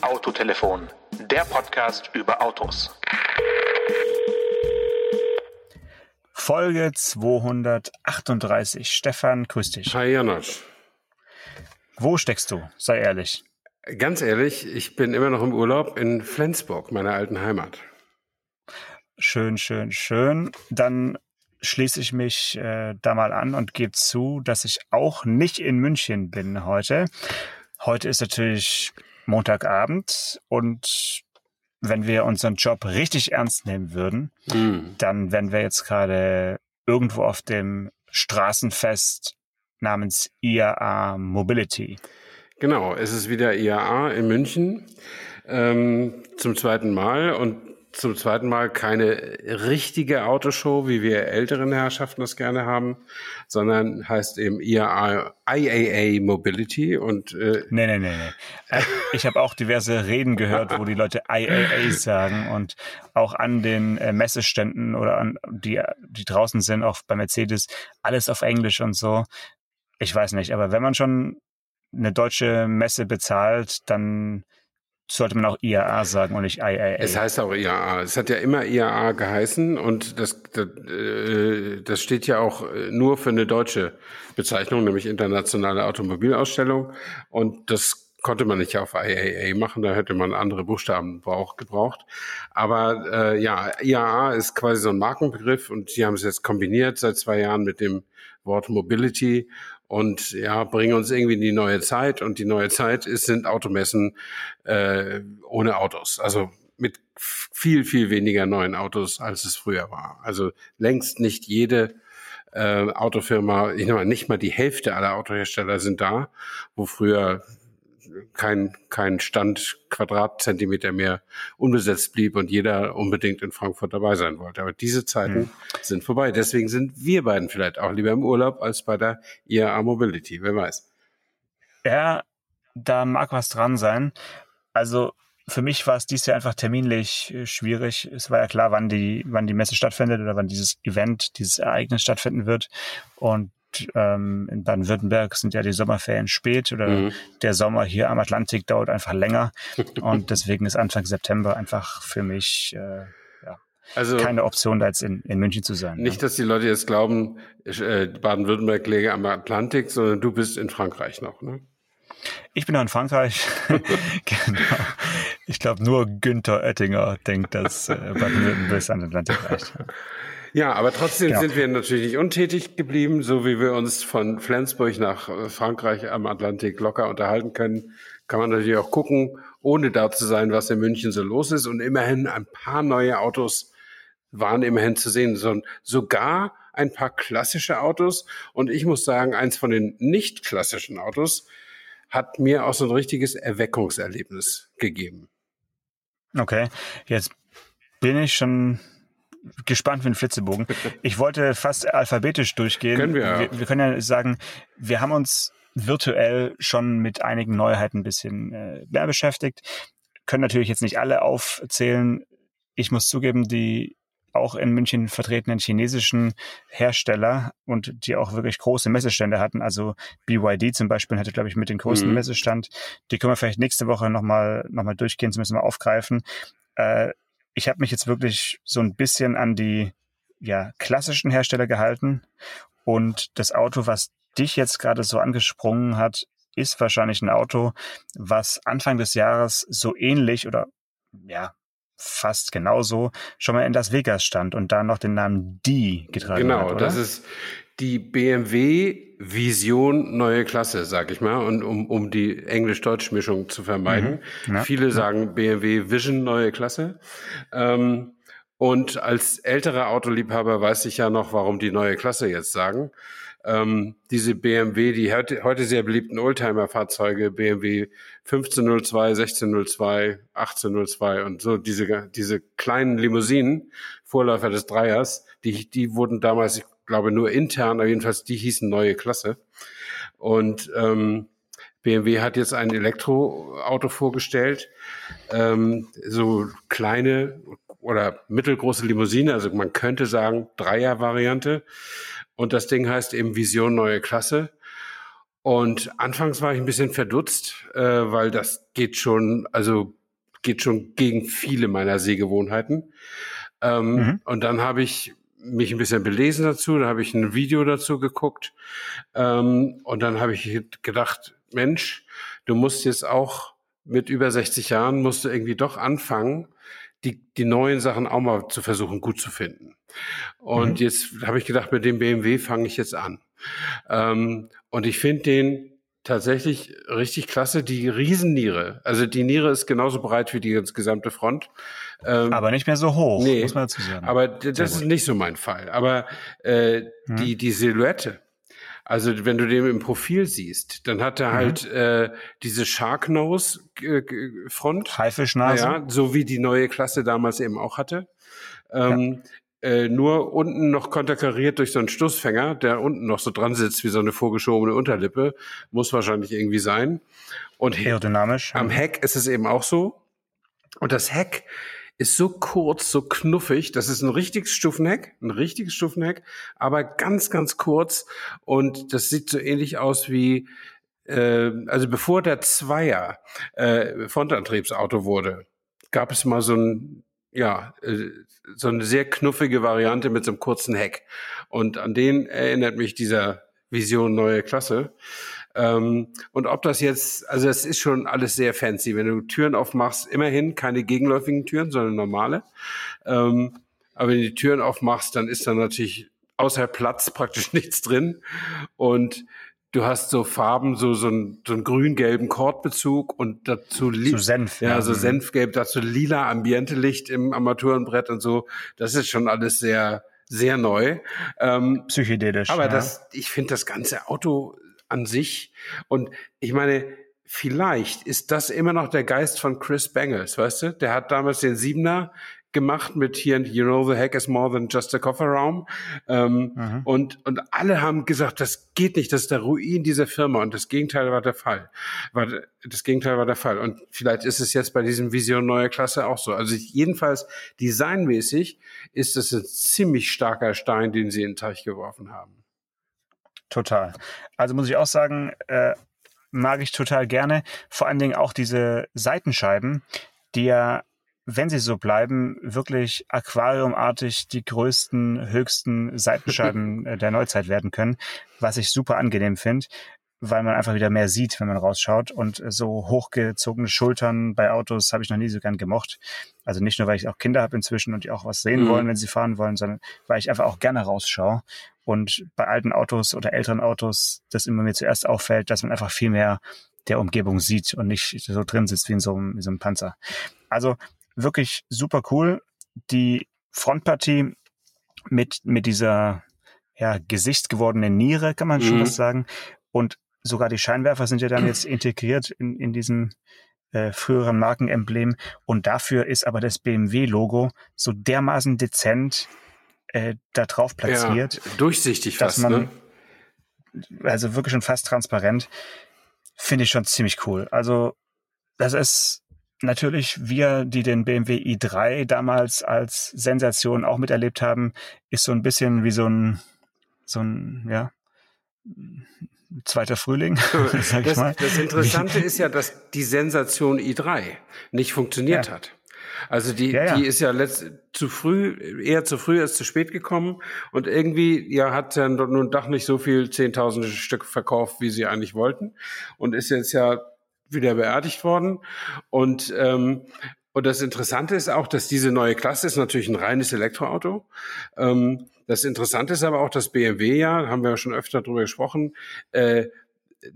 Autotelefon, der Podcast über Autos. Folge 238. Stefan, grüß dich. Hi Janosch. Wo steckst du? Sei ehrlich. Ganz ehrlich, ich bin immer noch im Urlaub in Flensburg, meiner alten Heimat. Schön, schön, schön. Dann schließe ich mich äh, da mal an und gebe zu, dass ich auch nicht in München bin heute. Heute ist natürlich Montagabend und wenn wir unseren Job richtig ernst nehmen würden, Hm. dann wären wir jetzt gerade irgendwo auf dem Straßenfest namens IAA Mobility. Genau, es ist wieder IAA in München ähm, zum zweiten Mal und zum zweiten Mal keine richtige Autoshow, wie wir älteren Herrschaften das gerne haben, sondern heißt eben IAA, IAA Mobility und äh, Nee, nee, nee, nee. Äh, Ich habe auch diverse Reden gehört, wo die Leute IAA sagen und auch an den äh, Messeständen oder an die, die draußen sind, auch bei Mercedes, alles auf Englisch und so. Ich weiß nicht, aber wenn man schon eine deutsche Messe bezahlt, dann sollte man auch IAA sagen und nicht IAA. Es heißt auch IAA. Es hat ja immer IAA geheißen und das, das, äh, das steht ja auch äh, nur für eine deutsche Bezeichnung, nämlich Internationale Automobilausstellung. Und das konnte man nicht auf IAA machen, da hätte man andere Buchstaben brauch, gebraucht. Aber äh, ja, IAA ist quasi so ein Markenbegriff und sie haben es jetzt kombiniert seit zwei Jahren mit dem Wort Mobility und ja, bringen uns irgendwie in die neue Zeit. Und die neue Zeit ist, sind Automessen äh, ohne Autos. Also mit viel, viel weniger neuen Autos, als es früher war. Also längst nicht jede äh, Autofirma, ich meine, nicht mal die Hälfte aller Autohersteller sind da, wo früher kein, kein Stand Quadratzentimeter mehr unbesetzt blieb und jeder unbedingt in Frankfurt dabei sein wollte. Aber diese Zeiten Hm. sind vorbei. Deswegen sind wir beiden vielleicht auch lieber im Urlaub als bei der IAA Mobility. Wer weiß. Ja, da mag was dran sein. Also für mich war es dies Jahr einfach terminlich äh, schwierig. Es war ja klar, wann die, wann die Messe stattfindet oder wann dieses Event, dieses Ereignis stattfinden wird. Und ähm, in Baden-Württemberg sind ja die Sommerferien spät oder Mhm. der Sommer hier am Atlantik dauert einfach länger. Und deswegen ist Anfang September einfach für mich äh, Also keine Option, da jetzt in, in München zu sein. nicht, dass die Leute jetzt glauben, äh, Baden-Württemberg läge am Atlantik, sondern du bist in Frankreich noch. Ne? Ich bin noch in Frankreich. genau. Ich glaube, nur Günther Oettinger denkt, dass äh, Baden-Württemberg an den Atlantik reicht. Ja, aber trotzdem Genau. sind wir natürlich nicht untätig geblieben, so wie wir uns von Flensburg nach äh, Frankreich am Atlantik locker unterhalten können. Kann man natürlich auch gucken, ohne da zu sein, was in München so los ist. Und immerhin ein paar neue Autos waren immerhin zu sehen, sondern sogar ein paar klassische Autos. Und ich muss sagen, eins von den nicht klassischen Autos hat mir auch so ein richtiges Erweckungserlebnis gegeben. Okay, jetzt bin ich schon gespannt wie ein Flitzebogen. Ich wollte fast alphabetisch durchgehen. Können wir wir, wir können ja sagen, wir haben uns virtuell schon mit einigen Neuheiten ein bisschen äh, mehr beschäftigt. Können natürlich jetzt nicht alle aufzählen. Ich muss zugeben, die auch in München vertretenen chinesischen Hersteller und die auch wirklich große Messestände hatten. Also BYD zum Beispiel hatte, glaube ich, mit den größten Mhm. Messestand. Die können wir vielleicht nächste Woche nochmal noch mal durchgehen, zumindest mal aufgreifen. Äh, ich habe mich jetzt wirklich so ein bisschen an die ja, klassischen Hersteller gehalten. Und das Auto, was dich jetzt gerade so angesprungen hat, ist wahrscheinlich ein Auto, was Anfang des Jahres so ähnlich oder ja, fast genauso schon mal in Las Vegas stand und da noch den Namen D getragen Genau, hat. Oder? das ist die BMW Vision neue Klasse, sag ich mal, und um, um die Englisch-Deutsch-Mischung zu vermeiden. Mhm. Ja. Viele sagen BMW Vision neue Klasse. Ähm, und als älterer Autoliebhaber weiß ich ja noch, warum die neue Klasse jetzt sagen. Ähm, diese BMW, die heute, heute sehr beliebten Oldtimer-Fahrzeuge, BMW 1502, 1602, 1802 und so diese, diese kleinen Limousinen, Vorläufer des Dreiers, die, die wurden damals, glaube, nur intern, aber jedenfalls die hießen neue Klasse. Und ähm, BMW hat jetzt ein Elektroauto vorgestellt, ähm, so kleine oder mittelgroße Limousine, also man könnte sagen Dreier-Variante. Und das Ding heißt eben Vision neue Klasse. Und anfangs war ich ein bisschen verdutzt, äh, weil das geht schon, also geht schon gegen viele meiner Sehgewohnheiten. Ähm, mhm. Und dann habe ich mich ein bisschen belesen dazu, da habe ich ein Video dazu geguckt ähm, und dann habe ich gedacht, Mensch, du musst jetzt auch mit über 60 Jahren musst du irgendwie doch anfangen, die, die neuen Sachen auch mal zu versuchen gut zu finden. Und mhm. jetzt habe ich gedacht, mit dem BMW fange ich jetzt an. Ähm, und ich finde den tatsächlich richtig klasse. Die Riesenniere, also die Niere ist genauso breit wie die gesamte Front. Ähm, aber nicht mehr so hoch, nee, muss man dazu sagen. Aber das ist nicht so mein Fall. Aber äh, hm. die, die Silhouette, also wenn du den im Profil siehst, dann hat er mhm. halt äh, diese Sharknose äh, Front. Haifischnase. Ja, so wie die neue Klasse damals eben auch hatte. Ähm, ja äh, nur unten noch konterkariert durch so einen Stoßfänger, der unten noch so dran sitzt wie so eine vorgeschobene Unterlippe. Muss wahrscheinlich irgendwie sein. Und aerodynamisch. Am Heck ist es eben auch so. Und das Heck ist so kurz, so knuffig. Das ist ein richtiges Stufenheck, ein richtiges Stufenheck, aber ganz, ganz kurz. Und das sieht so ähnlich aus wie, äh, also bevor der Zweier äh, Frontantriebsauto wurde, gab es mal so ein ja, äh, so eine sehr knuffige Variante mit so einem kurzen Heck. Und an den erinnert mich dieser Vision neue Klasse. Ähm, und ob das jetzt, also es ist schon alles sehr fancy. Wenn du Türen aufmachst, immerhin keine gegenläufigen Türen, sondern normale. Ähm, aber wenn du die Türen aufmachst, dann ist da natürlich außer Platz praktisch nichts drin. Und du hast so Farben, so, so, ein, so einen grün-gelben Kordbezug und dazu so Senf. Ja, ja, so. Senfgelb, dazu lila Ambientelicht im Armaturenbrett und so. Das ist schon alles sehr, sehr neu. Ähm, Psychedelisch. Aber ja. das, ich finde das ganze Auto an sich und ich meine, vielleicht ist das immer noch der Geist von Chris Bangles, weißt du? Der hat damals den Siebener gemacht mit hier, you know, the hack is more than just a Kofferraum. Ähm, mhm. und, und alle haben gesagt, das geht nicht, das ist der Ruin dieser Firma. Und das Gegenteil war der Fall. War, das Gegenteil war der Fall. Und vielleicht ist es jetzt bei diesem Vision neue Klasse auch so. Also jedenfalls designmäßig ist es ein ziemlich starker Stein, den sie in den Teich geworfen haben. Total. Also muss ich auch sagen, äh, mag ich total gerne. Vor allen Dingen auch diese Seitenscheiben, die ja wenn sie so bleiben, wirklich aquariumartig die größten, höchsten Seitenscheiben äh, der Neuzeit werden können, was ich super angenehm finde, weil man einfach wieder mehr sieht, wenn man rausschaut. Und so hochgezogene Schultern bei Autos habe ich noch nie so gern gemocht. Also nicht nur, weil ich auch Kinder habe inzwischen und die auch was sehen mhm. wollen, wenn sie fahren wollen, sondern weil ich einfach auch gerne rausschaue. Und bei alten Autos oder älteren Autos, das immer mir zuerst auffällt, dass man einfach viel mehr der Umgebung sieht und nicht so drin sitzt wie in so einem, so einem Panzer. Also wirklich super cool. Die Frontpartie mit, mit dieser ja, gesichtsgewordenen Niere, kann man mhm. schon was sagen. Und sogar die Scheinwerfer sind ja dann jetzt integriert in, in diesem äh, früheren Markenemblem. Und dafür ist aber das BMW-Logo so dermaßen dezent äh, da drauf platziert. Ja, durchsichtig dass fast, man, ne? Also wirklich schon fast transparent. Finde ich schon ziemlich cool. Also das ist natürlich wir, die den BMW i3 damals als Sensation auch miterlebt haben, ist so ein bisschen wie so ein, so ein, ja, zweiter Frühling, sag ich das, mal. Das Interessante ist ja, dass die Sensation i3 nicht funktioniert ja. hat. Also die, ja, ja. die ist ja letzt, zu früh, eher zu früh als zu spät gekommen und irgendwie ja hat dann nun doch nicht so viel zehntausende Stück verkauft, wie sie eigentlich wollten und ist jetzt ja wieder beerdigt worden. Und, ähm, und das Interessante ist auch, dass diese neue Klasse ist natürlich ein reines Elektroauto. Ähm, das Interessante ist aber auch, dass BMW ja, haben wir ja schon öfter darüber gesprochen, äh,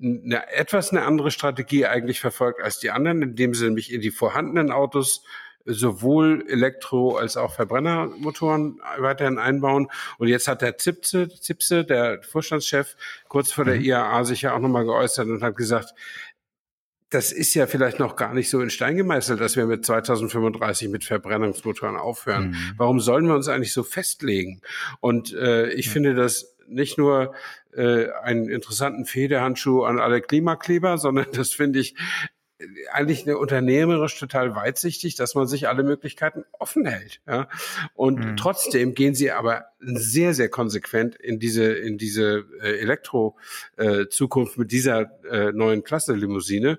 eine, etwas eine andere Strategie eigentlich verfolgt als die anderen, indem sie nämlich in die vorhandenen Autos sowohl Elektro- als auch Verbrennermotoren weiterhin einbauen. Und jetzt hat der Zipse, Zipse der Vorstandschef, kurz vor der mhm. IAA sich ja auch nochmal geäußert und hat gesagt, das ist ja vielleicht noch gar nicht so in Stein gemeißelt, dass wir mit 2035 mit Verbrennungsmotoren aufhören. Mhm. Warum sollen wir uns eigentlich so festlegen? Und äh, ich mhm. finde das nicht nur äh, einen interessanten Federhandschuh an alle Klimakleber, sondern das finde ich eigentlich eine unternehmerisch total weitsichtig, dass man sich alle Möglichkeiten offen hält. Ja? Und mhm. trotzdem gehen sie aber sehr, sehr konsequent in diese, in diese äh, Elektro-Zukunft äh, mit dieser äh, neuen Klasse Limousine.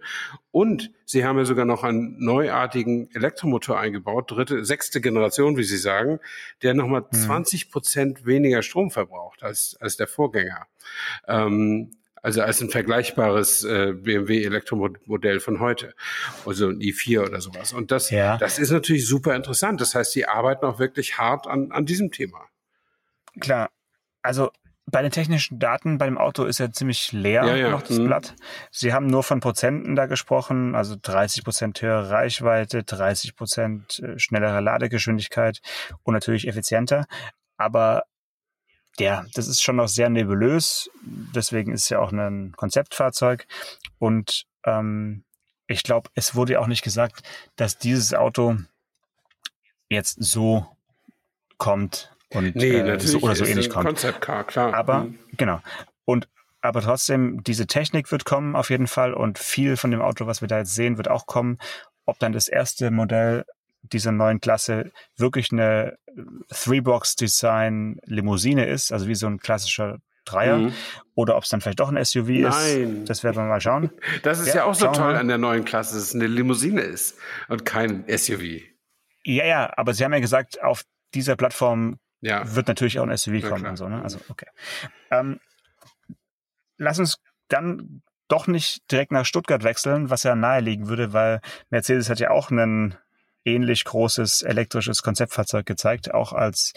Und sie haben ja sogar noch einen neuartigen Elektromotor eingebaut, dritte, sechste Generation, wie sie sagen, der nochmal mhm. 20 Prozent weniger Strom verbraucht als, als der Vorgänger. Ähm, also als ein vergleichbares äh, BMW Elektromodell von heute, also ein i4 oder sowas. Und das, ja. das ist natürlich super interessant. Das heißt, sie arbeiten auch wirklich hart an, an diesem Thema. Klar, also bei den technischen Daten bei dem Auto ist ja ziemlich leer ja, ja. noch das mhm. Blatt. Sie haben nur von Prozenten da gesprochen, also 30 Prozent höhere Reichweite, 30 Prozent äh, schnellere Ladegeschwindigkeit und natürlich effizienter. Aber ja, das ist schon noch sehr nebulös. Deswegen ist es ja auch ein Konzeptfahrzeug. Und ähm, ich glaube, es wurde ja auch nicht gesagt, dass dieses Auto jetzt so kommt und nee, äh, so oder so ähnlich kommt. Konzeptcar, klar. Aber mhm. genau. Und aber trotzdem, diese Technik wird kommen auf jeden Fall und viel von dem Auto, was wir da jetzt sehen, wird auch kommen. Ob dann das erste Modell dieser neuen Klasse wirklich eine Three-Box-Design Limousine ist, also wie so ein klassischer Dreier, mhm. oder ob es dann vielleicht doch ein SUV Nein. ist. Das werden wir mal schauen. Das ist ja, ja auch so toll an der neuen Klasse, dass es eine Limousine ist und kein SUV. Ja, ja, aber Sie haben ja gesagt, auf dieser Plattform ja. wird natürlich auch ein SUV ja, kommen klar. und so, ne? Also, okay. Ähm, lass uns dann doch nicht direkt nach Stuttgart wechseln, was ja naheliegen würde, weil Mercedes hat ja auch einen ähnlich großes elektrisches Konzeptfahrzeug gezeigt, auch als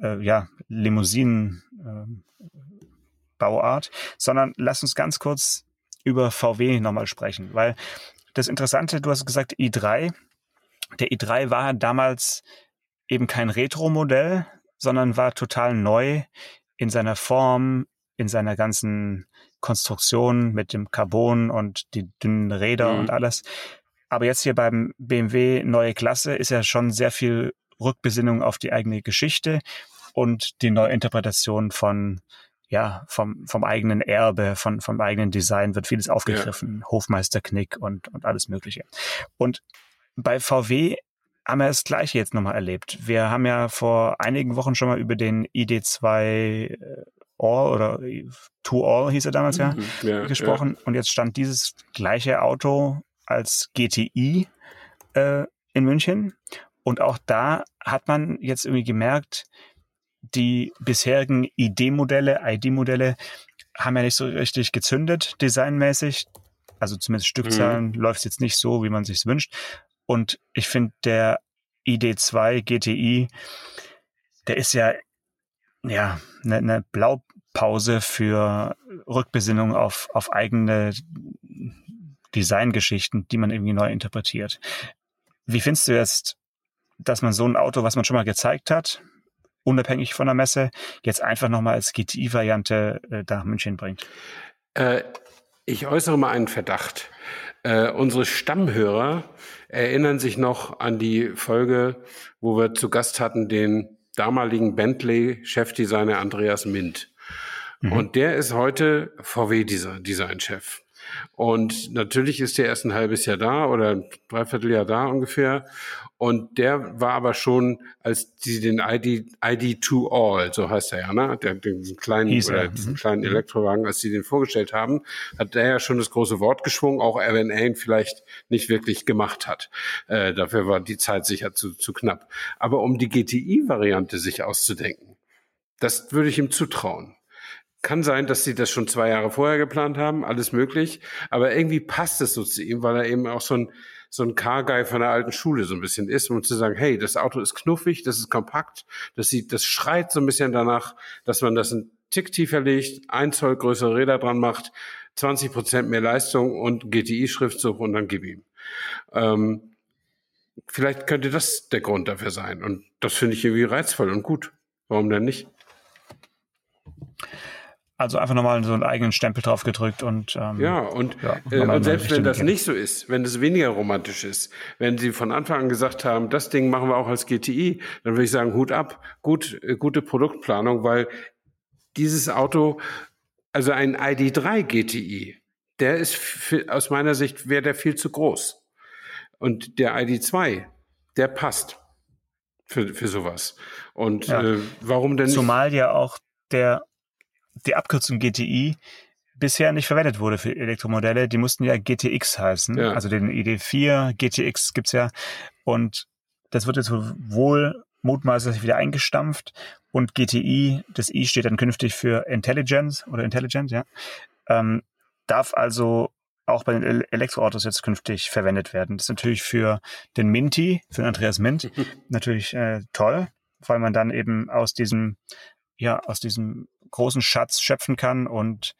äh, ja, Limousinen-Bauart, äh, sondern lass uns ganz kurz über VW nochmal sprechen, weil das Interessante, du hast gesagt i3, der i3 war damals eben kein Retro-Modell, sondern war total neu in seiner Form, in seiner ganzen Konstruktion mit dem Carbon und die dünnen Räder mhm. und alles. Aber jetzt hier beim BMW neue Klasse ist ja schon sehr viel Rückbesinnung auf die eigene Geschichte und die Neuinterpretation von ja, vom, vom eigenen Erbe, von, vom eigenen Design wird vieles aufgegriffen. Ja. Hofmeisterknick und, und alles Mögliche. Und bei VW haben wir das Gleiche jetzt nochmal erlebt. Wir haben ja vor einigen Wochen schon mal über den ID2 äh, All oder To All hieß er damals ja, mhm. ja gesprochen. Ja. Und jetzt stand dieses gleiche Auto als GTI äh, in München. Und auch da hat man jetzt irgendwie gemerkt, die bisherigen ID-Modelle, ID-Modelle haben ja nicht so richtig gezündet, designmäßig. Also zumindest Stückzahlen mhm. läuft es jetzt nicht so, wie man sich wünscht. Und ich finde, der ID2 GTI, der ist ja, ja, eine ne Blaupause für Rückbesinnung auf, auf eigene Designgeschichten, die man irgendwie neu interpretiert. Wie findest du jetzt, dass man so ein Auto, was man schon mal gezeigt hat, unabhängig von der Messe, jetzt einfach nochmal als GTI-Variante äh, nach München bringt? Äh, ich äußere mal einen Verdacht. Äh, unsere Stammhörer erinnern sich noch an die Folge, wo wir zu Gast hatten den damaligen Bentley-Chefdesigner Andreas Mint. Mhm. Und der ist heute VW-Design-Chef. Und natürlich ist der erst ein halbes Jahr da oder ein Dreivierteljahr da ungefähr. Und der war aber schon, als die den ID, ID to All, so heißt er ja, ne? Der, diesen kleinen, oder diesen mhm. kleinen mhm. Elektrowagen, als sie den vorgestellt haben, hat der ja schon das große Wort geschwungen, auch wenn er ihn vielleicht nicht wirklich gemacht hat. Äh, dafür war die Zeit sicher zu, zu knapp. Aber um die GTI-Variante sich auszudenken, das würde ich ihm zutrauen. Kann sein, dass sie das schon zwei Jahre vorher geplant haben, alles möglich. Aber irgendwie passt es so zu ihm, weil er eben auch so ein, so ein Car-Guy von der alten Schule so ein bisschen ist, um zu sagen, hey, das Auto ist knuffig, das ist kompakt, das sieht, das schreit so ein bisschen danach, dass man das einen Tick tiefer legt, ein Zoll größere Räder dran macht, 20 Prozent mehr Leistung und GTI-Schriftzug und dann gib ihm. Ähm, vielleicht könnte das der Grund dafür sein. Und das finde ich irgendwie reizvoll und gut. Warum denn nicht? Also einfach nochmal so einen eigenen Stempel drauf gedrückt und ähm, ja und, ja, äh, und selbst wenn das nicht so ist, wenn es weniger romantisch ist, wenn Sie von Anfang an gesagt haben, das Ding machen wir auch als GTI, dann würde ich sagen Hut ab, gut äh, gute Produktplanung, weil dieses Auto, also ein ID3 GTI, der ist aus meiner Sicht wäre der viel zu groß. Und der ID2, der passt für, für sowas. Und ja. äh, warum denn nicht? Zumal ja auch der, die Abkürzung GTI bisher nicht verwendet wurde für Elektromodelle. Die mussten ja GTX heißen. Ja. Also den ID4, GTX gibt's ja. Und das wird jetzt wohl mutmaßlich wieder eingestampft. Und GTI, das I steht dann künftig für Intelligence oder Intelligent, ja. Ähm, darf also auch bei den Elektroautos jetzt künftig verwendet werden. Das ist natürlich für den Minty, für den Andreas Mint, natürlich äh, toll, weil man dann eben aus diesem, ja, aus diesem großen Schatz schöpfen kann und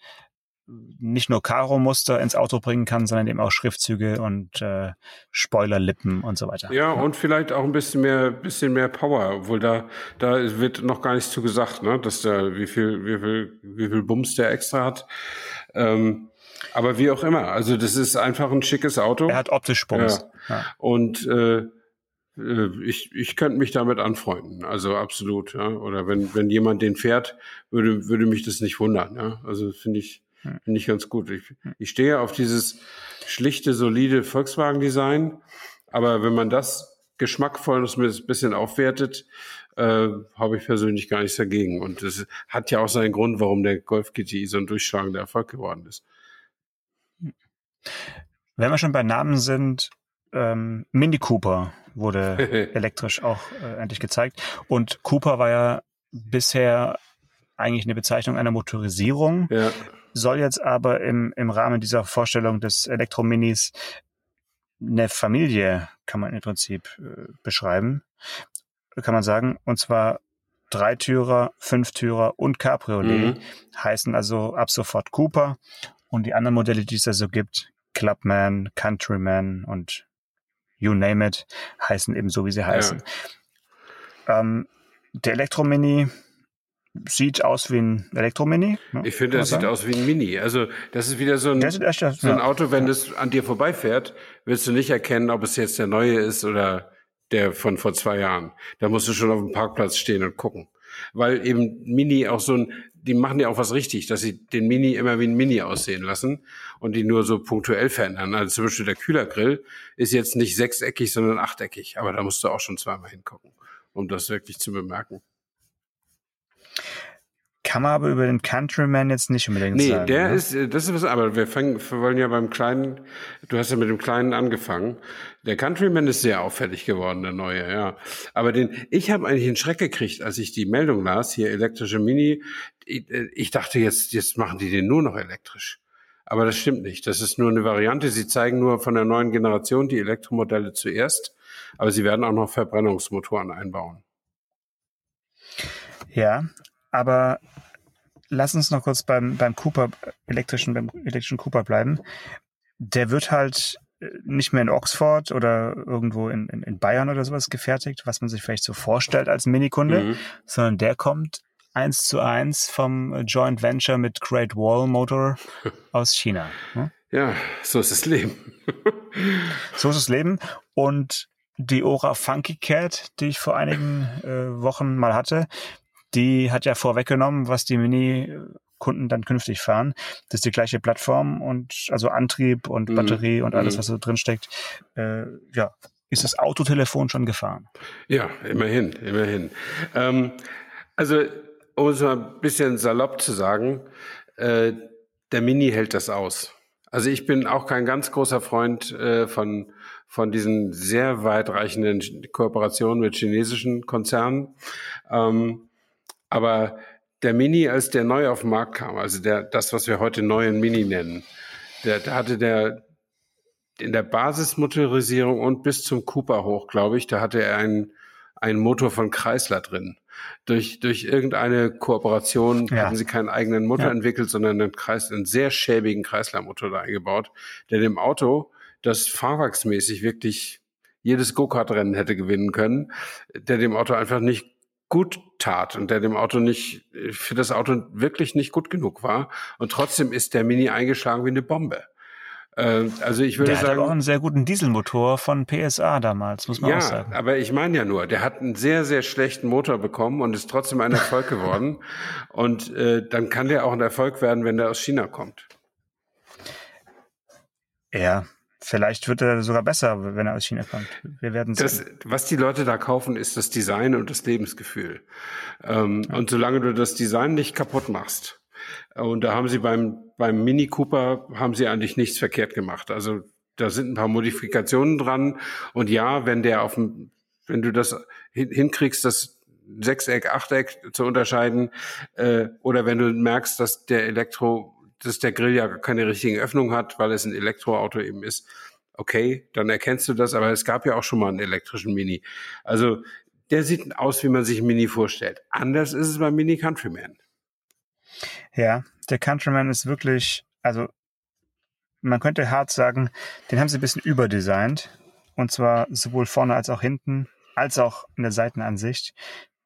nicht nur Karo-Muster ins Auto bringen kann, sondern eben auch Schriftzüge und äh, Spoilerlippen und so weiter. Ja, und vielleicht auch ein bisschen mehr, bisschen mehr Power, obwohl da, da wird noch gar nichts zu gesagt, ne, dass da, wie viel, wie viel, wie viel Bums der extra hat. Ähm, aber wie auch immer, also das ist einfach ein schickes Auto. Er hat optisch Bums. Ja. ja. Und äh, ich, ich könnte mich damit anfreunden, also absolut. Ja. Oder wenn, wenn jemand den fährt, würde, würde mich das nicht wundern. Ja. Also finde ich, finde ich ganz gut. Ich, ich stehe auf dieses schlichte, solide Volkswagen-Design, aber wenn man das geschmackvoll ein bisschen aufwertet, äh, habe ich persönlich gar nichts dagegen. Und das hat ja auch seinen Grund, warum der Golf GTI so ein durchschlagender Erfolg geworden ist. Wenn wir schon bei Namen sind, ähm, Mini Cooper wurde elektrisch auch äh, endlich gezeigt. Und Cooper war ja bisher eigentlich eine Bezeichnung einer Motorisierung, ja. soll jetzt aber im, im Rahmen dieser Vorstellung des Elektrominis eine Familie, kann man im Prinzip äh, beschreiben, kann man sagen. Und zwar Dreitürer, Fünftürer und Cabriolet mhm. heißen also ab sofort Cooper und die anderen Modelle, die es da so gibt, Clubman, Countryman und you name it, heißen eben so, wie sie heißen. Ja. Ähm, der Elektromini sieht aus wie ein Elektromini. Ne? Ich finde, das sieht aus wie ein Mini. Also das ist wieder so ein, echt, so ein ja. Auto, wenn es an dir vorbeifährt, willst du nicht erkennen, ob es jetzt der neue ist oder der von vor zwei Jahren. Da musst du schon auf dem Parkplatz stehen und gucken. Weil eben Mini auch so ein, die machen ja auch was richtig, dass sie den Mini immer wie ein Mini aussehen lassen und die nur so punktuell verändern. Also zum Beispiel der Kühlergrill ist jetzt nicht sechseckig, sondern achteckig. Aber da musst du auch schon zweimal hingucken, um das wirklich zu bemerken. Kann man aber über den Countryman jetzt nicht unbedingt nee, sagen. Nee, der ne? ist, das ist was, aber wir fangen, wir wollen ja beim Kleinen, du hast ja mit dem Kleinen angefangen. Der Countryman ist sehr auffällig geworden, der neue, ja. Aber den, ich habe eigentlich einen Schreck gekriegt, als ich die Meldung las, hier elektrische Mini. Ich, ich dachte jetzt, jetzt machen die den nur noch elektrisch. Aber das stimmt nicht. Das ist nur eine Variante. Sie zeigen nur von der neuen Generation die Elektromodelle zuerst, aber sie werden auch noch Verbrennungsmotoren einbauen. Ja, aber lass uns noch kurz beim, beim Cooper, elektrischen, beim elektrischen Cooper bleiben. Der wird halt äh, nicht mehr in Oxford oder irgendwo in, in, in Bayern oder sowas gefertigt, was man sich vielleicht so vorstellt als Minikunde, mhm. sondern der kommt eins zu eins vom Joint Venture mit Great Wall Motor aus China. Hm? Ja, so ist das Leben. so ist das Leben. Und die Ora Funky Cat, die ich vor einigen äh, Wochen mal hatte, die hat ja vorweggenommen, was die Mini-Kunden dann künftig fahren. Das ist die gleiche Plattform und also Antrieb und mhm. Batterie und alles, mhm. was da drin steckt. Äh, ja, ist das Autotelefon schon gefahren? Ja, immerhin, immerhin. Ähm, also, um es mal ein bisschen salopp zu sagen, äh, der Mini hält das aus. Also ich bin auch kein ganz großer Freund äh, von, von diesen sehr weitreichenden Kooperationen mit chinesischen Konzernen. Ähm, aber der Mini, als der neu auf den Markt kam, also der, das, was wir heute neuen Mini nennen, der, da hatte der in der Basismotorisierung und bis zum Cooper hoch, glaube ich, da hatte er einen, einen Motor von Chrysler drin. Durch, durch irgendeine Kooperation ja. haben sie keinen eigenen Motor ja. entwickelt, sondern einen, Kreis, einen sehr schäbigen Chrysler-Motor da eingebaut, der dem Auto, das fahrwerksmäßig wirklich jedes Go-Kart-Rennen hätte gewinnen können, der dem Auto einfach nicht gut tat und der dem Auto nicht, für das Auto wirklich nicht gut genug war. Und trotzdem ist der Mini eingeschlagen wie eine Bombe. Äh, also ich würde der sagen. Der hat auch einen sehr guten Dieselmotor von PSA damals, muss man ja, auch sagen. Aber ich meine ja nur, der hat einen sehr, sehr schlechten Motor bekommen und ist trotzdem ein Erfolg geworden. Und äh, dann kann der auch ein Erfolg werden, wenn der aus China kommt. Ja, vielleicht wird er sogar besser, wenn er aus China kommt. Wir werden sehen. was die Leute da kaufen, ist das Design und das Lebensgefühl. Ähm, ja. Und solange du das Design nicht kaputt machst, und da haben sie beim, beim Mini Cooper haben sie eigentlich nichts verkehrt gemacht. Also da sind ein paar Modifikationen dran. Und ja, wenn der auf dem, wenn du das hinkriegst, das Sechseck, Achteck zu unterscheiden, äh, oder wenn du merkst, dass der Elektro dass der Grill ja keine richtigen Öffnungen hat, weil es ein Elektroauto eben ist. Okay, dann erkennst du das, aber es gab ja auch schon mal einen elektrischen Mini. Also der sieht aus, wie man sich Mini vorstellt. Anders ist es beim Mini Countryman. Ja, der Countryman ist wirklich, also man könnte hart sagen, den haben sie ein bisschen überdesignt. Und zwar sowohl vorne als auch hinten, als auch in der Seitenansicht.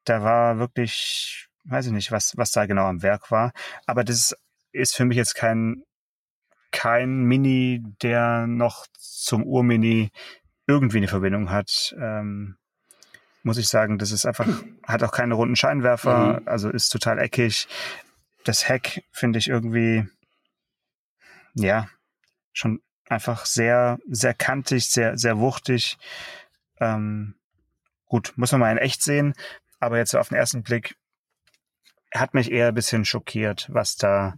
Da war wirklich, weiß ich nicht, was, was da genau am Werk war. Aber das ist ist für mich jetzt kein, kein Mini, der noch zum Urmini irgendwie eine Verbindung hat. Ähm, muss ich sagen, das ist einfach, hat auch keine runden Scheinwerfer, mhm. also ist total eckig. Das Heck finde ich irgendwie, ja, schon einfach sehr, sehr kantig, sehr, sehr wuchtig. Ähm, gut, muss man mal in echt sehen, aber jetzt auf den ersten Blick hat mich eher ein bisschen schockiert, was da,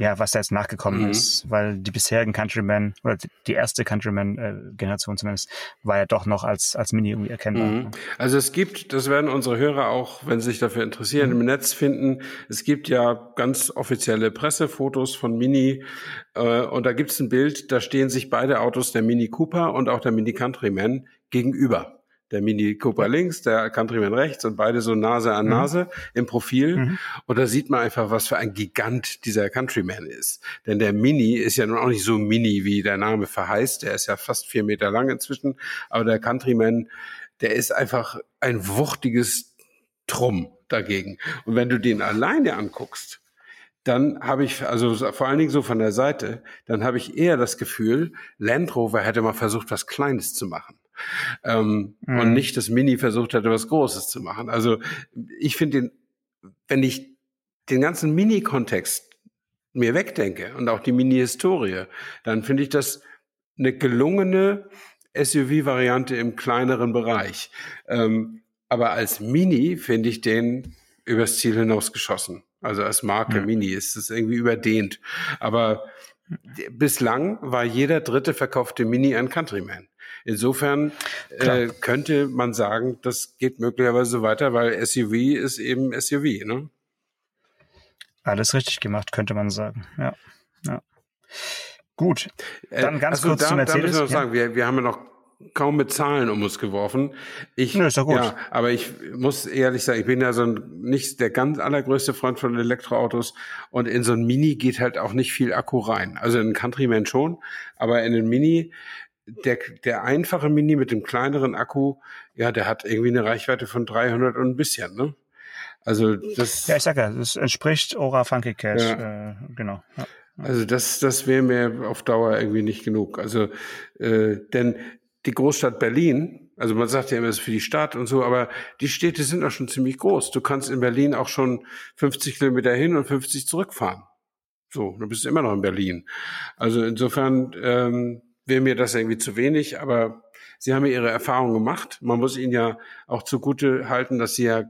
ja, was da jetzt nachgekommen mhm. ist, weil die bisherigen Countrymen oder die erste Countryman-Generation zumindest war ja doch noch als, als Mini irgendwie erkennbar. Mhm. Also es gibt, das werden unsere Hörer auch, wenn sie sich dafür interessieren, mhm. im Netz finden, es gibt ja ganz offizielle Pressefotos von Mini äh, und da gibt es ein Bild, da stehen sich beide Autos, der Mini Cooper und auch der Mini Countryman, gegenüber der Mini Cooper links, der Countryman rechts und beide so Nase an mhm. Nase mhm. im Profil. Mhm. Und da sieht man einfach, was für ein Gigant dieser Countryman ist. Denn der Mini ist ja nun auch nicht so mini, wie der Name verheißt. Der ist ja fast vier Meter lang inzwischen. Aber der Countryman, der ist einfach ein wuchtiges Trumm dagegen. Und wenn du den alleine anguckst, dann habe ich, also vor allen Dingen so von der Seite, dann habe ich eher das Gefühl, Land Rover hätte mal versucht, was Kleines zu machen ähm, mhm. und nicht das Mini versucht hatte, was Großes zu machen. Also ich finde den, wenn ich den ganzen Mini-Kontext mir wegdenke und auch die Mini-Historie, dann finde ich das eine gelungene SUV-Variante im kleineren Bereich. Ähm, aber als Mini finde ich den übers Ziel hinaus geschossen. Also als Marke mhm. Mini ist es irgendwie überdehnt. Aber bislang war jeder dritte verkaufte Mini ein Countryman. Insofern äh, könnte man sagen, das geht möglicherweise weiter, weil SUV ist eben SUV. Ne? Alles richtig gemacht, könnte man sagen. Ja. ja. Gut. Äh, Dann ganz also kurz da, zu Mercedes. Da müssen wir noch sagen, wir, wir haben ja noch kaum mit Zahlen um uns geworfen. Ich, gut. Ja, aber ich muss ehrlich sagen, ich bin ja so ein, nicht der ganz allergrößte Freund von Elektroautos und in so ein Mini geht halt auch nicht viel Akku rein. Also in Countryman schon, aber in den Mini der, der einfache Mini mit dem kleineren Akku, ja, der hat irgendwie eine Reichweite von 300 und ein bisschen, ne? Also das. Ja, ich sag ja, das entspricht Ora Funky Cash, ja. äh, genau. Ja. Also das, das wäre mir auf Dauer irgendwie nicht genug. Also äh, denn die Großstadt Berlin, also man sagt ja immer, es ist für die Stadt und so, aber die Städte sind auch schon ziemlich groß. Du kannst in Berlin auch schon 50 Kilometer hin und 50 zurückfahren. So, du bist immer noch in Berlin. Also insofern ähm, wäre mir das irgendwie zu wenig, aber Sie haben ja Ihre Erfahrung gemacht. Man muss Ihnen ja auch zugute halten, dass Sie ja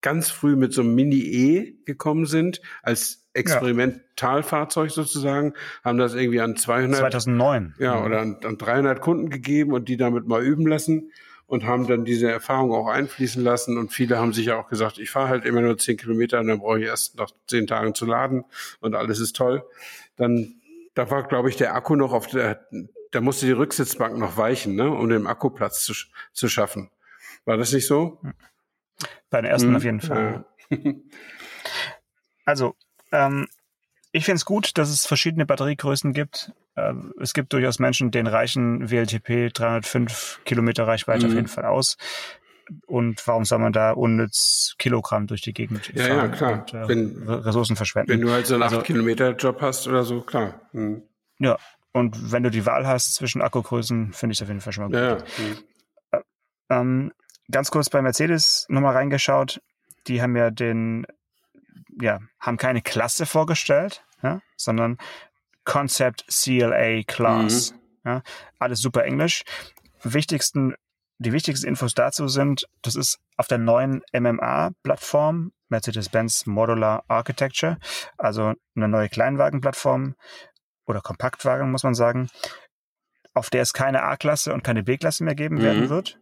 ganz früh mit so einem Mini-E gekommen sind, als Experimentalfahrzeug sozusagen, haben das irgendwie an 200... 2009. Ja, oder an, an 300 Kunden gegeben und die damit mal üben lassen und haben dann diese Erfahrung auch einfließen lassen. Und viele haben sich ja auch gesagt, ich fahre halt immer nur 10 Kilometer und dann brauche ich erst nach 10 Tagen zu laden und alles ist toll. Dann, da war, glaube ich, der Akku noch auf der da musste die Rücksitzbank noch weichen, ne, um den Akkuplatz zu, zu schaffen. War das nicht so? Bei den ersten hm, auf jeden Fall. Ja. also, ähm, ich finde es gut, dass es verschiedene Batteriegrößen gibt. Äh, es gibt durchaus Menschen, denen reichen WLTP 305 Kilometer Reichweite mhm. auf jeden Fall aus. Und warum soll man da unnütz Kilogramm durch die Gegend ja, fahren ja, klar. und äh, wenn, Ressourcen verschwenden? Wenn du halt so einen also, 8-Kilometer-Job hast oder so, klar. Mhm. Ja, und wenn du die Wahl hast zwischen Akkugrößen, finde ich es auf jeden Fall schon mal gut. Ja. Äh, ähm, ganz kurz bei Mercedes nochmal reingeschaut. Die haben ja den, ja, haben keine Klasse vorgestellt, ja, sondern Concept CLA Class. Mhm. Ja, alles super Englisch. Wichtigsten, die wichtigsten Infos dazu sind, das ist auf der neuen MMA-Plattform, Mercedes-Benz Modular Architecture, also eine neue Kleinwagenplattform oder Kompaktwagen, muss man sagen, auf der es keine A-Klasse und keine B-Klasse mehr geben mhm. werden wird.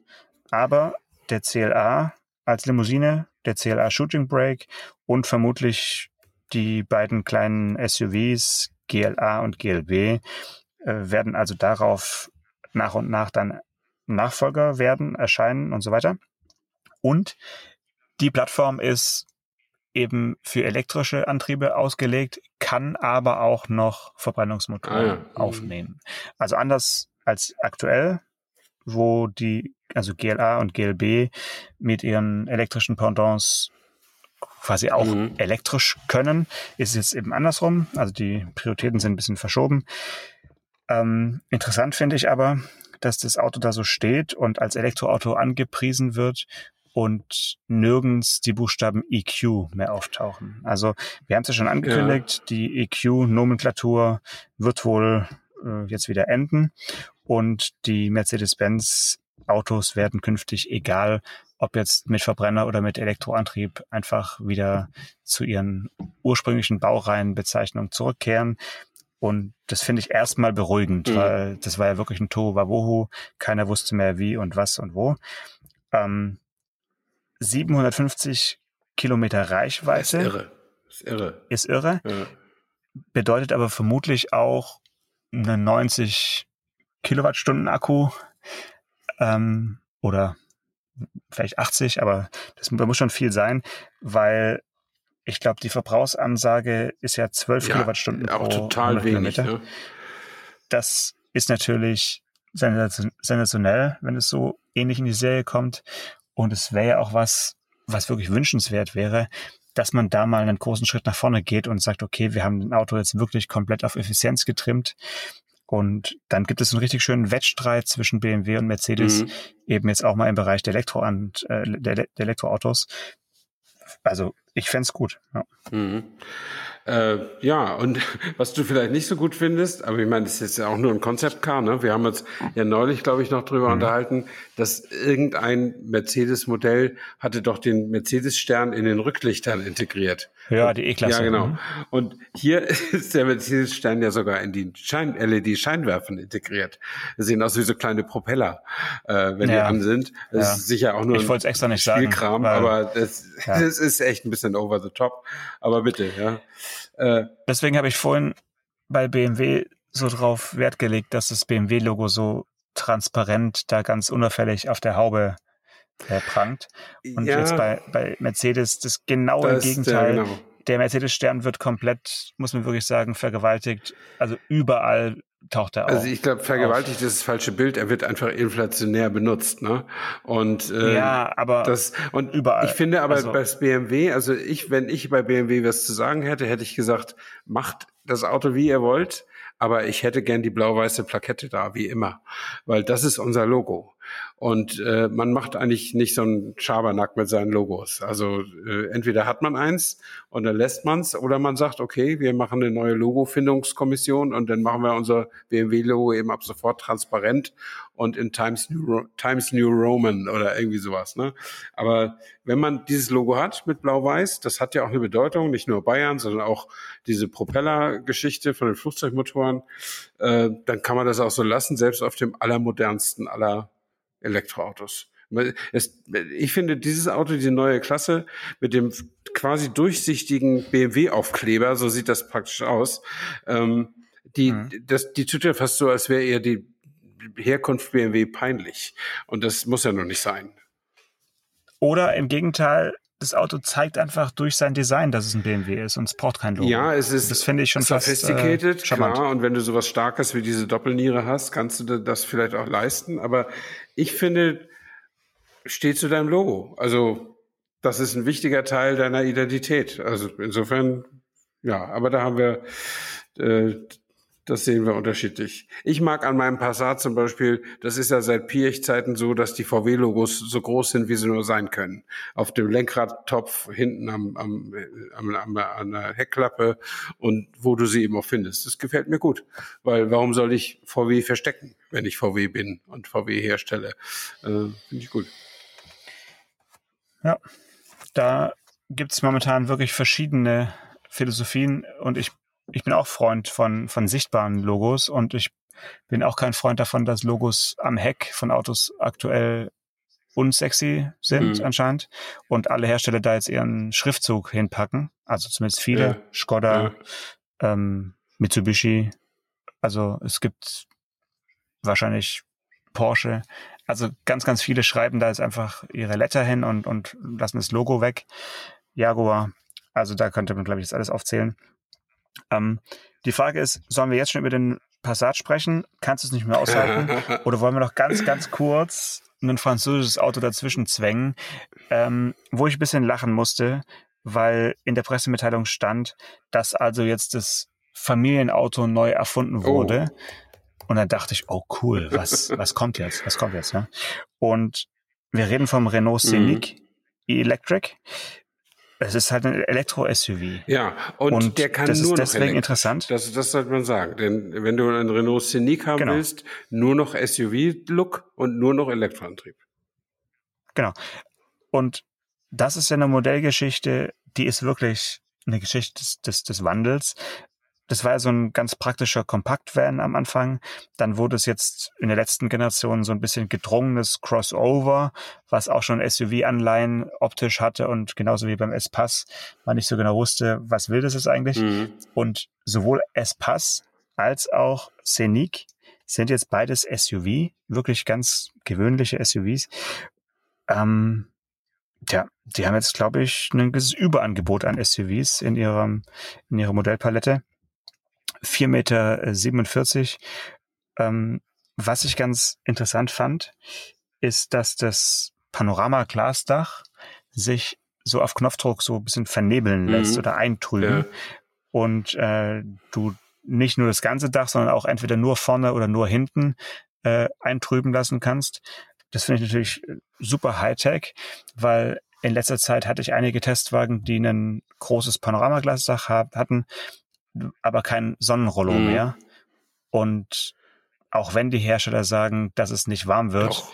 Aber der CLA als Limousine, der CLA Shooting Brake und vermutlich die beiden kleinen SUVs GLA und GLB äh, werden also darauf nach und nach dann Nachfolger werden, erscheinen und so weiter. Und die Plattform ist eben für elektrische Antriebe ausgelegt, kann aber auch noch Verbrennungsmotoren ah, ja. aufnehmen. Also anders als aktuell, wo die, also GLA und GLB mit ihren elektrischen Pendants quasi auch mhm. elektrisch können, ist es jetzt eben andersrum. Also die Prioritäten sind ein bisschen verschoben. Ähm, interessant finde ich aber, dass das Auto da so steht und als Elektroauto angepriesen wird und nirgends die Buchstaben EQ mehr auftauchen. Also wir haben es ja schon angekündigt, ja. die EQ-Nomenklatur wird wohl äh, jetzt wieder enden und die Mercedes-Benz Autos werden künftig, egal ob jetzt mit Verbrenner oder mit Elektroantrieb, einfach wieder zu ihren ursprünglichen Baureihenbezeichnungen zurückkehren. Und das finde ich erstmal beruhigend, mhm. weil das war ja wirklich ein Tohuwabohu. Keiner wusste mehr wie und was und wo. Ähm, 750 Kilometer Reichweite. Ist irre. Ist irre. Ist irre. Ja. Bedeutet aber vermutlich auch eine 90 Kilowattstunden Akku ähm, oder vielleicht 80, aber das, da muss schon viel sein, weil ich glaube, die Verbrauchsansage ist ja 12 ja, Kilowattstunden auch pro total wenig. Ne? Das ist natürlich sensationell, wenn es so ähnlich in die Serie kommt. Und es wäre ja auch was, was wirklich wünschenswert wäre, dass man da mal einen großen Schritt nach vorne geht und sagt, okay, wir haben ein Auto jetzt wirklich komplett auf Effizienz getrimmt. Und dann gibt es einen richtig schönen Wettstreit zwischen BMW und Mercedes, mhm. eben jetzt auch mal im Bereich der, Elektro äh, der, der Elektroautos. Also ich fände gut. Ja. Mhm. Äh, ja, und was du vielleicht nicht so gut findest, aber ich meine, das ist ja auch nur ein Konzeptcar, ne? Wir haben uns ja neulich, glaube ich, noch drüber mhm. unterhalten, dass irgendein Mercedes-Modell hatte doch den Mercedes-Stern in den Rücklichtern integriert. Ja, die E-Klasse. Ja, genau. Mhm. Und hier ist der Mercedes-Stern ja sogar in die Schein LED-Scheinwerfen integriert. Das sehen aus wie so kleine Propeller, äh, wenn ja. die an sind. Das ja. ist sicher auch nur ich ein extra nicht Spielkram, sagen, aber das, ja. das ist echt ein bisschen over the top. Aber bitte, ja. Äh, Deswegen habe ich vorhin bei BMW so drauf Wert gelegt, dass das BMW-Logo so transparent da ganz unauffällig auf der Haube äh, prangt. Und ja, jetzt bei, bei Mercedes das genaue das, Gegenteil. Der, genau. der Mercedes-Stern wird komplett, muss man wirklich sagen, vergewaltigt. Also überall taucht er auf. Also ich glaube, vergewaltigt auf. ist das falsche Bild. Er wird einfach inflationär benutzt, ne? Und äh, ja, aber das und überall. Ich finde aber also, bei BMW, also ich, wenn ich bei BMW was zu sagen hätte, hätte ich gesagt, macht das Auto wie ihr wollt, aber ich hätte gern die blau-weiße Plakette da, wie immer, weil das ist unser Logo. Und äh, man macht eigentlich nicht so einen Schabernack mit seinen Logos. Also äh, entweder hat man eins und dann lässt man's, oder man sagt, okay, wir machen eine neue Logo-Findungskommission und dann machen wir unser BMW-Logo eben ab sofort transparent und in Times New, Times New Roman oder irgendwie sowas. Ne? Aber wenn man dieses Logo hat mit Blau-Weiß, das hat ja auch eine Bedeutung, nicht nur Bayern, sondern auch diese Propeller-Geschichte von den Flugzeugmotoren, äh, dann kann man das auch so lassen, selbst auf dem allermodernsten aller Elektroautos. Es, ich finde dieses Auto, diese neue Klasse mit dem quasi durchsichtigen BMW-Aufkleber, so sieht das praktisch aus, ähm, die, mhm. das, die tut ja fast so, als wäre ihr die Herkunft BMW peinlich. Und das muss ja noch nicht sein. Oder im Gegenteil, das Auto zeigt einfach durch sein Design, dass es ein BMW ist und es braucht kein Logo. Ja, es ist, das finde ich schon sophisticated, fast, äh, klar. Und wenn du sowas Starkes wie diese Doppelniere hast, kannst du das vielleicht auch leisten. Aber ich finde, steh zu deinem Logo. Also, das ist ein wichtiger Teil deiner Identität. Also, insofern, ja, aber da haben wir, äh, Das sehen wir unterschiedlich. Ich mag an meinem Passat zum Beispiel, das ist ja seit Piech-Zeiten so, dass die VW-Logos so groß sind, wie sie nur sein können. Auf dem Lenkradtopf, hinten am, am, am, am, an der Heckklappe und wo du sie eben auch findest. Das gefällt mir gut. Weil warum soll ich VW verstecken, wenn ich VW bin und VW herstelle? Äh, Finde ich gut. Ja, da gibt es momentan wirklich verschiedene Philosophien und ich ich bin auch Freund von, von sichtbaren Logos und ich bin auch kein Freund davon, dass Logos am Heck von Autos aktuell unsexy sind mhm. anscheinend und alle Hersteller da jetzt ihren Schriftzug hinpacken. Also zumindest viele. Ja. Skoda, ja. Ähm, Mitsubishi. Also es gibt wahrscheinlich Porsche. Also ganz, ganz viele schreiben da jetzt einfach ihre Letter hin und, und lassen das Logo weg. Jaguar. Also da könnte man, glaube ich, das alles aufzählen. Ähm, die Frage ist, sollen wir jetzt schon über den Passat sprechen? Kannst du es nicht mehr aushalten? Oder wollen wir noch ganz, ganz kurz ein französisches Auto dazwischen zwängen, ähm, wo ich ein bisschen lachen musste, weil in der Pressemitteilung stand, dass also jetzt das Familienauto neu erfunden oh. wurde. Oh. Und dann dachte ich, oh cool, was, was kommt jetzt? Was kommt jetzt? Ja? Und wir reden vom Renault Scenic mhm. Electric. Es ist halt ein Elektro-SUV. Ja, und, und, der kann das nur ist deswegen noch interessant. Das, das sollte man sagen. Denn wenn du einen Renault Scenic haben genau. willst, nur noch SUV-Look und nur noch Elektroantrieb. Genau. Und das ist ja eine Modellgeschichte, die ist wirklich eine Geschichte des, des, des Wandels das war ja so ein ganz praktischer Kompaktvan am Anfang. Dann wurde es jetzt in der letzten Generation so ein bisschen gedrungenes Crossover, was auch schon SUV-Anleihen optisch hatte und genauso wie beim S-Pass man nicht so genau wusste, was will das jetzt eigentlich. Mhm. Und sowohl S-Pass als auch Scenic sind jetzt beides SUV, wirklich ganz gewöhnliche SUVs. Ähm, Tja, die haben jetzt, glaube ich, ein gewisses Überangebot an SUVs in ihrem, in ihrer Modellpalette. 4,47 Meter. Ähm, was ich ganz interessant fand, ist, dass das Panorama-Glasdach sich so auf Knopfdruck so ein bisschen vernebeln lässt mhm. oder eintrüben. Ja. Und äh, du nicht nur das ganze Dach, sondern auch entweder nur vorne oder nur hinten äh, eintrüben lassen kannst. Das finde ich natürlich super Hightech, weil in letzter Zeit hatte ich einige Testwagen, die ein großes Panoramaglasdach hatten aber kein Sonnenrollo mhm. mehr. Und auch wenn die Hersteller sagen, dass es nicht warm wird, Doch,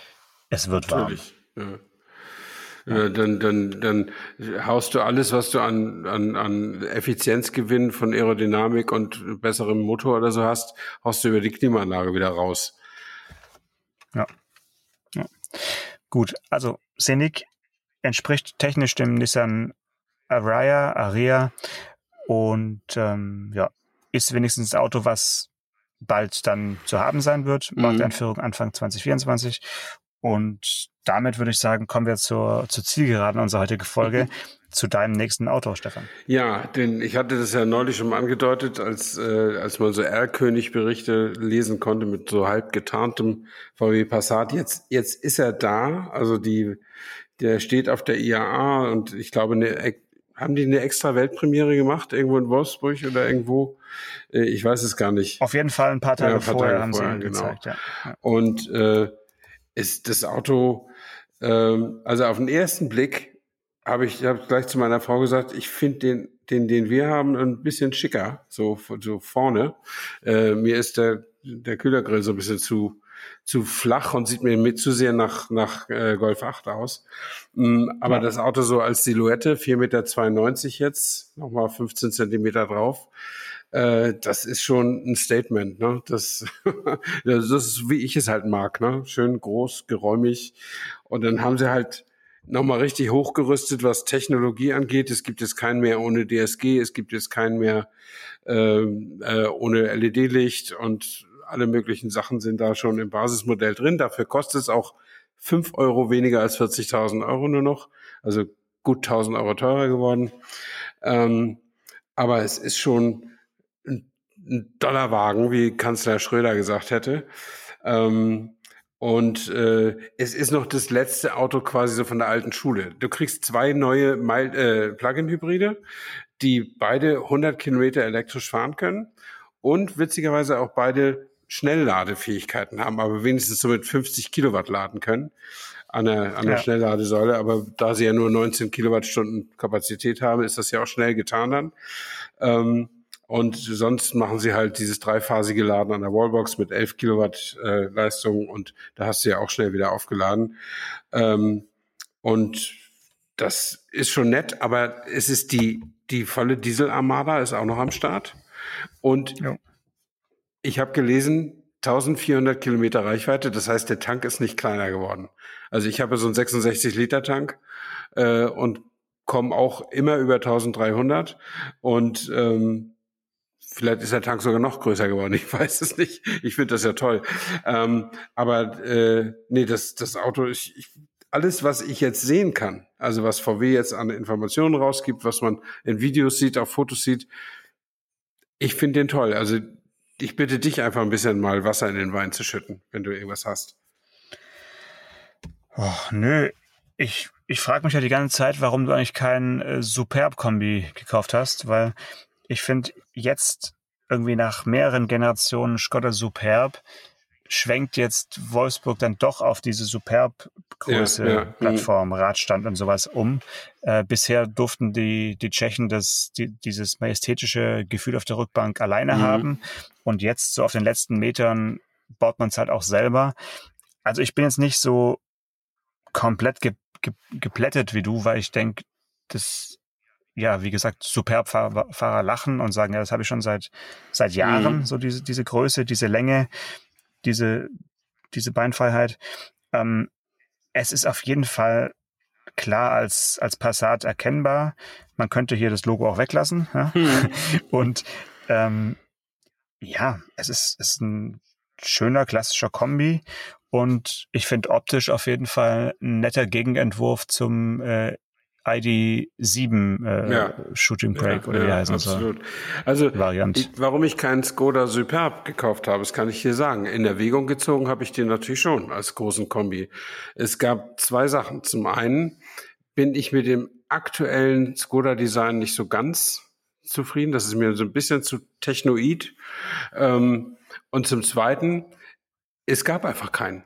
es wird natürlich. warm. Ja. Ja, dann, dann, dann haust du alles, was du an, an, an Effizienzgewinn von Aerodynamik und besserem Motor oder so hast, haust du über die Klimaanlage wieder raus. Ja. ja. Gut, also Scenic entspricht technisch dem Nissan Ariya, Aria und ähm, ja, ist wenigstens ein Auto, was bald dann zu haben sein wird. Mhm. Markteinführung Anfang 2024. Und damit würde ich sagen, kommen wir zur, zur Zielgeraden unserer heutigen Folge. zu deinem nächsten Auto, Stefan. Ja, denn ich hatte das ja neulich schon angedeutet, als, äh, als man so R-König-Berichte lesen konnte mit so halb getarntem VW Passat. Jetzt, jetzt ist er da. Also die, der steht auf der IAA und ich glaube, eine haben die eine extra Weltpremiere gemacht, irgendwo in Wolfsburg oder irgendwo? Äh, ich weiß es gar nicht. Auf jeden Fall ein paar Tage, ja, ein paar vorher Tage haben vorher, sie ihn genau. gezeigt. Ja. Und äh, ist das Auto, ähm, also auf den ersten Blick habe ich hab gleich zu meiner Frau gesagt, ich finde den, den, den wir haben, ein bisschen schicker, so, so vorne. Äh, mir ist der, der Kühlergrill so ein bisschen zu, zu flach und sieht mir mit zu sehr nach, nach äh, Golf 8 aus. Mm, aber ja. das Auto so als Silhouette, 4,92 Meter jetzt, nochmal 15 Zentimeter drauf. Äh, das ist schon ein Statement, ne? Das, das ist, wie ich es halt mag, ne? Schön groß, geräumig. Und dann haben sie halt nochmal richtig hochgerüstet, was Technologie angeht. Es gibt jetzt keinen mehr ohne DSG, es gibt jetzt keinen mehr äh, äh, ohne LED-Licht und alle möglichen Sachen sind da schon im Basismodell drin. Dafür kostet es auch fünf Euro weniger als 40.000 Euro nur noch. Also gut 1000 Euro teurer geworden. Ähm, aber es ist schon ein, ein Dollarwagen, wie Kanzler Schröder gesagt hätte. Ähm, und äh, es ist noch das letzte Auto quasi so von der alten Schule. Du kriegst zwei neue äh, Plug-in-Hybride, die beide 100 Kilometer elektrisch fahren können und witzigerweise auch beide Schnellladefähigkeiten haben, aber wenigstens so mit 50 Kilowatt laden können an der, an der ja. Schnellladesäule. Aber da sie ja nur 19 Kilowattstunden Kapazität haben, ist das ja auch schnell getan dann. Ähm, und sonst machen sie halt dieses dreiphasige Laden an der Wallbox mit 11 Kilowatt äh, Leistung und da hast du ja auch schnell wieder aufgeladen. Ähm, und das ist schon nett, aber es ist die, die volle Dieselarmada ist auch noch am Start. Und ja. Ich habe gelesen, 1400 Kilometer Reichweite, das heißt, der Tank ist nicht kleiner geworden. Also ich habe so einen 66 Liter Tank äh, und komme auch immer über 1300 und ähm, Vielleicht ist der Tank sogar noch größer geworden. Ich weiß es nicht. Ich finde das ja toll. Ähm, aber äh, nee, das, das Auto, ich, ich, alles, was ich jetzt sehen kann, also was VW jetzt an Informationen rausgibt, was man in Videos sieht, auf Fotos sieht, ich finde den toll. Also ich bitte dich einfach ein bisschen mal Wasser in den Wein zu schütten, wenn du irgendwas hast. Oh, nö, ich, ich frage mich ja die ganze Zeit, warum du eigentlich keinen äh, Superb-Kombi gekauft hast, weil ich finde jetzt irgendwie nach mehreren Generationen Skoda Superb schwenkt jetzt Wolfsburg dann doch auf diese Superb-Größe, ja, ja, Plattform, Radstand und sowas um. Äh, bisher durften die, die Tschechen das, die, dieses majestätische Gefühl auf der Rückbank alleine mhm. haben. Und jetzt so auf den letzten Metern baut man es halt auch selber. Also ich bin jetzt nicht so komplett ge, ge, geplättet wie du, weil ich denke, das ja, wie gesagt, Superb-Fahrer lachen und sagen, ja, das habe ich schon seit, seit Jahren, mhm. so diese, diese Größe, diese Länge diese, diese Beinfreiheit. Ähm, es ist auf jeden Fall klar als, als Passat erkennbar. Man könnte hier das Logo auch weglassen. Ja? Hm. Und ähm, ja, es ist, ist ein schöner klassischer Kombi. Und ich finde optisch auf jeden Fall ein netter Gegenentwurf zum äh, ID7 äh, ja. Shooting Break ja, oder wie ja, heißt absolut. So also Variant. Ich, warum ich keinen Skoda Superb gekauft habe, das kann ich hier sagen. In Erwägung gezogen habe ich den natürlich schon als großen Kombi. Es gab zwei Sachen. Zum einen bin ich mit dem aktuellen Skoda Design nicht so ganz zufrieden. Das ist mir so ein bisschen zu technoid. Ähm, und zum zweiten, es gab einfach keinen.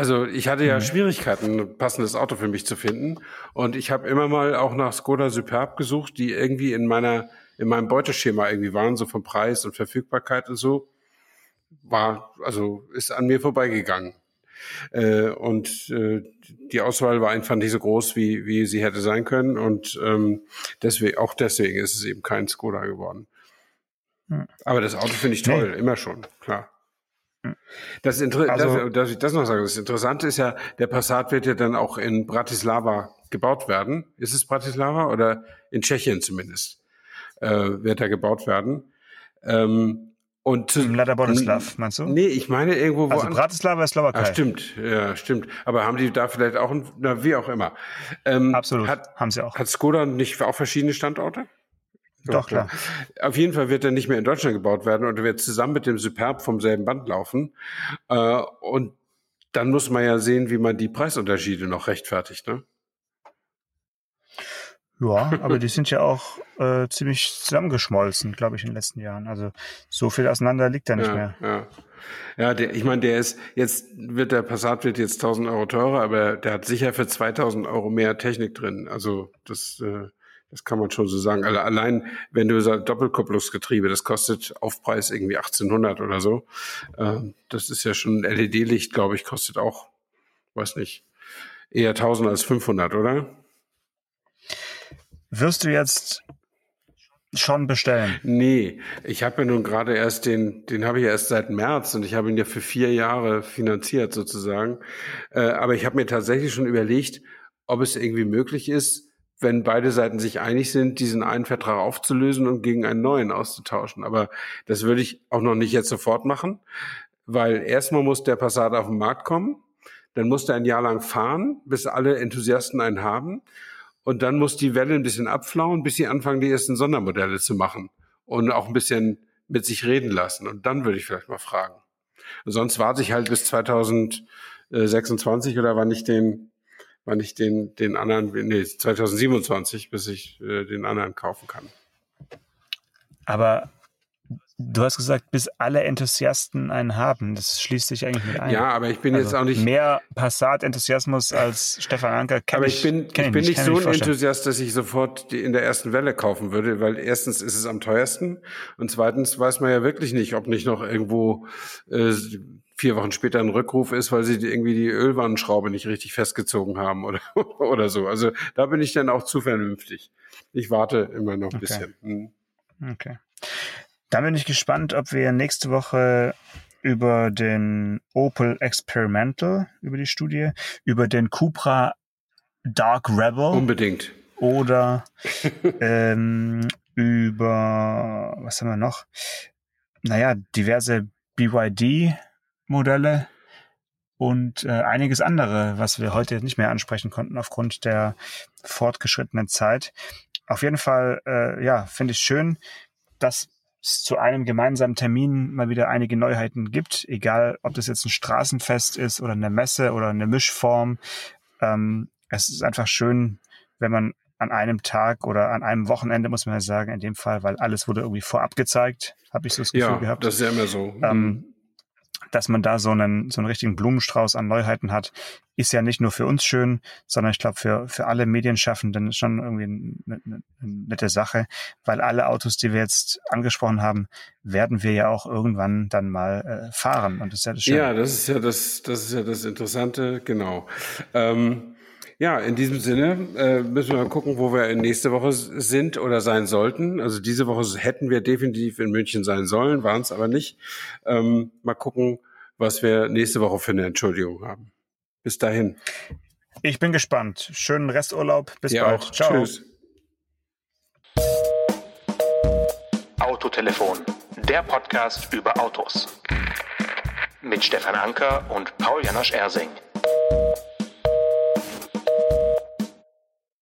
Also ich hatte ja mhm. Schwierigkeiten, ein passendes Auto für mich zu finden. Und ich habe immer mal auch nach Skoda Superb gesucht, die irgendwie in meiner, in meinem Beuteschema irgendwie waren, so vom Preis und Verfügbarkeit und so. War, also ist an mir vorbeigegangen. Äh, und äh, die Auswahl war einfach nicht so groß, wie, wie sie hätte sein können. Und ähm, deswegen, auch deswegen ist es eben kein Skoda geworden. Mhm. Aber das Auto finde ich toll, nee. immer schon, klar. Das Inter also, ich das noch sagen? Das Interessante ist ja, der Passat wird ja dann auch in Bratislava gebaut werden. Ist es Bratislava oder in Tschechien zumindest äh, wird er gebaut werden? Ähm, und Im Mlada Boleslav, meinst du? Nee, ich meine irgendwo wo. Also Bratislava ist Slowakei. Ah, stimmt, ja, stimmt. Aber haben die da vielleicht auch, ein, na, wie auch immer. Ähm, Absolut, hat, haben sie auch. Hat Skoda nicht auch verschiedene Standorte? Doch, klar. Auf jeden Fall wird er nicht mehr in Deutschland gebaut werden und er wird zusammen mit dem Superb vom selben Band laufen. Äh, und dann muss man ja sehen, wie man die Preisunterschiede noch rechtfertigt, ne? Ja, aber die sind ja auch äh, ziemlich zusammengeschmolzen, glaube ich, in den letzten Jahren. Also so viel auseinander liegt da nicht ja, mehr. Ja, ja der, ich meine, der ist, jetzt wird der Passat wird jetzt 1000 Euro teurer, aber der hat sicher für 2000 Euro mehr Technik drin. Also das, äh, das kann man schon so sagen. Allein, wenn du sagst, Doppelkupplungsgetriebe, das kostet Aufpreis irgendwie 1800 oder so. Ähm, das ist ja schon LED-Licht, glaube ich, kostet auch, weiß nicht, eher 1000 als 500, oder? Wirst du jetzt schon bestellen? Nee, ich habe ja nun gerade erst den, den habe ich ja erst seit März und ich habe ihn ja für vier Jahre finanziert sozusagen. Äh, aber ich habe mir tatsächlich schon überlegt, ob es irgendwie möglich ist, wenn beide Seiten sich einig sind, diesen einen Vertrag aufzulösen und gegen einen neuen auszutauschen. Aber das würde ich auch noch nicht jetzt sofort machen, weil erstmal muss der Passat auf den Markt kommen, dann muss der ein Jahr lang fahren, bis alle Enthusiasten einen haben. Und dann muss die Welle ein bisschen abflauen, bis sie anfangen, die ersten Sondermodelle zu machen und auch ein bisschen mit sich reden lassen. Und dann würde ich vielleicht mal fragen. Sonst warte ich halt bis 2026 oder wann ich den wann ich den, den anderen, nee, 2027, bis ich äh, den anderen kaufen kann. Aber Du hast gesagt, bis alle Enthusiasten einen haben. Das schließt sich eigentlich mit ein. Ja, aber ich bin also jetzt auch nicht. Mehr Passat-Enthusiasmus als Stefan Anker. Aber ich, ich bin, ich, bin nicht so ein Enthusiast, dass ich sofort die in der ersten Welle kaufen würde, weil erstens ist es am teuersten und zweitens weiß man ja wirklich nicht, ob nicht noch irgendwo äh, vier Wochen später ein Rückruf ist, weil sie irgendwie die Ölwannenschraube nicht richtig festgezogen haben oder, oder so. Also da bin ich dann auch zu vernünftig. Ich warte immer noch ein okay. bisschen. Hm. Okay. Dann bin ich gespannt, ob wir nächste Woche über den Opel Experimental, über die Studie, über den Cupra Dark Rebel. Unbedingt. Oder ähm, über, was haben wir noch? Naja, diverse BYD-Modelle und äh, einiges andere, was wir heute nicht mehr ansprechen konnten aufgrund der fortgeschrittenen Zeit. Auf jeden Fall, äh, ja, finde ich schön, dass es zu einem gemeinsamen Termin mal wieder einige Neuheiten gibt, egal ob das jetzt ein Straßenfest ist oder eine Messe oder eine Mischform. Ähm, es ist einfach schön, wenn man an einem Tag oder an einem Wochenende, muss man ja sagen, in dem Fall, weil alles wurde irgendwie vorab gezeigt, habe ich so das Gefühl ja, gehabt. das ist ja immer so. Ähm, mhm dass man da so einen, so einen richtigen Blumenstrauß an Neuheiten hat, ist ja nicht nur für uns schön, sondern ich glaube für, für alle Medienschaffenden schon irgendwie eine, eine, eine nette Sache, weil alle Autos, die wir jetzt angesprochen haben, werden wir ja auch irgendwann dann mal äh, fahren. Und das ist ja das Schöne. Ja, das ist ja das, das ist ja das Interessante, genau. Ähm, ja, in diesem Sinne äh, müssen wir mal gucken, wo wir nächste Woche sind oder sein sollten. Also diese Woche hätten wir definitiv in München sein sollen, waren es aber nicht. Ähm, mal gucken, was wir nächste Woche für eine Entschuldigung haben. Bis dahin. Ich bin gespannt. Schönen Resturlaub. Bis ja, bald. Auch. Ciao. Tschüss. Autotelefon, der Podcast über Autos. Mit Stefan Anker und Paul Janosch Ersing.